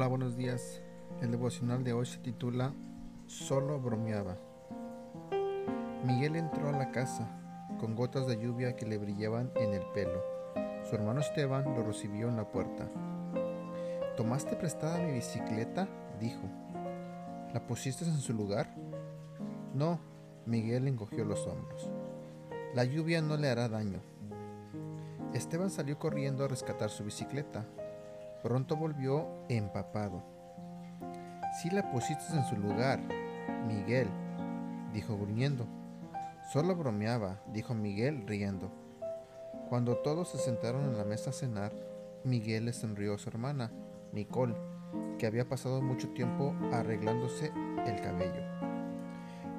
Hola, buenos días. El devocional de hoy se titula Solo bromeaba. Miguel entró a la casa con gotas de lluvia que le brillaban en el pelo. Su hermano Esteban lo recibió en la puerta. ¿Tomaste prestada mi bicicleta? dijo. ¿La pusiste en su lugar? No, Miguel encogió los hombros. La lluvia no le hará daño. Esteban salió corriendo a rescatar su bicicleta. Pronto volvió empapado. Si la pusiste en su lugar, Miguel, dijo gruñendo. Solo bromeaba, dijo Miguel riendo. Cuando todos se sentaron en la mesa a cenar, Miguel le sonrió a su hermana, Nicole, que había pasado mucho tiempo arreglándose el cabello.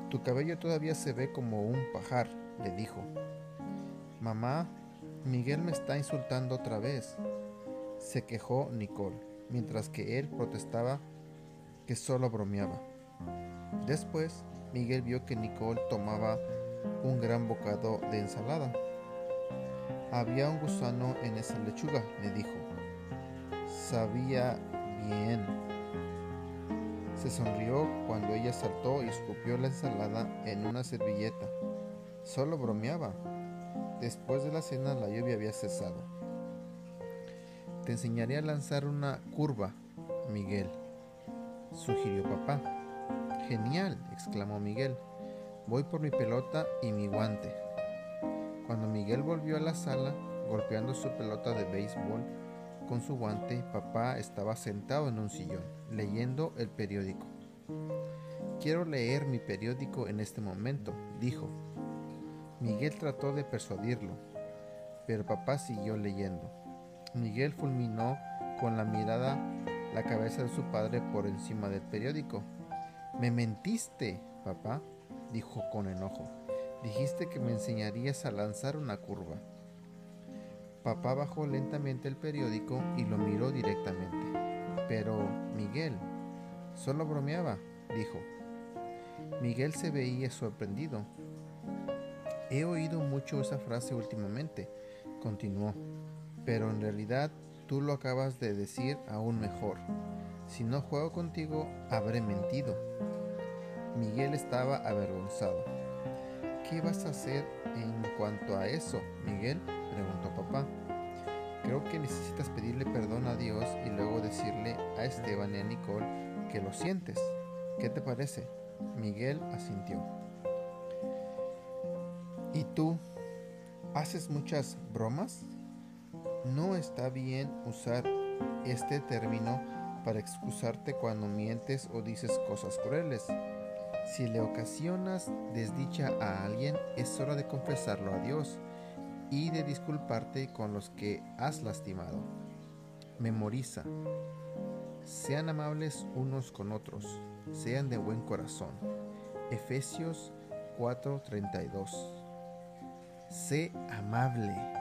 Tu cabello todavía se ve como un pajar, le dijo. Mamá, Miguel me está insultando otra vez, se quejó Nicole, mientras que él protestaba que solo bromeaba. Después, Miguel vio que Nicole tomaba un gran bocado de ensalada. Había un gusano en esa lechuga, le dijo. Sabía bien. Se sonrió cuando ella saltó y escupió la ensalada en una servilleta. Solo bromeaba. Después de la cena la lluvia había cesado. Te enseñaré a lanzar una curva, Miguel, sugirió papá. Genial, exclamó Miguel. Voy por mi pelota y mi guante. Cuando Miguel volvió a la sala, golpeando su pelota de béisbol con su guante, papá estaba sentado en un sillón, leyendo el periódico. Quiero leer mi periódico en este momento, dijo. Miguel trató de persuadirlo, pero papá siguió leyendo. Miguel fulminó con la mirada la cabeza de su padre por encima del periódico. Me mentiste, papá, dijo con enojo. Dijiste que me enseñarías a lanzar una curva. Papá bajó lentamente el periódico y lo miró directamente. Pero, Miguel, solo bromeaba, dijo. Miguel se veía sorprendido. He oído mucho esa frase últimamente, continuó, pero en realidad tú lo acabas de decir aún mejor. Si no juego contigo, habré mentido. Miguel estaba avergonzado. ¿Qué vas a hacer en cuanto a eso, Miguel? preguntó papá. Creo que necesitas pedirle perdón a Dios y luego decirle a Esteban y a Nicole que lo sientes. ¿Qué te parece? Miguel asintió. ¿Y tú? ¿Haces muchas bromas? No está bien usar este término para excusarte cuando mientes o dices cosas crueles. Si le ocasionas desdicha a alguien, es hora de confesarlo a Dios y de disculparte con los que has lastimado. Memoriza. Sean amables unos con otros, sean de buen corazón. Efesios 4:32 Sé amable.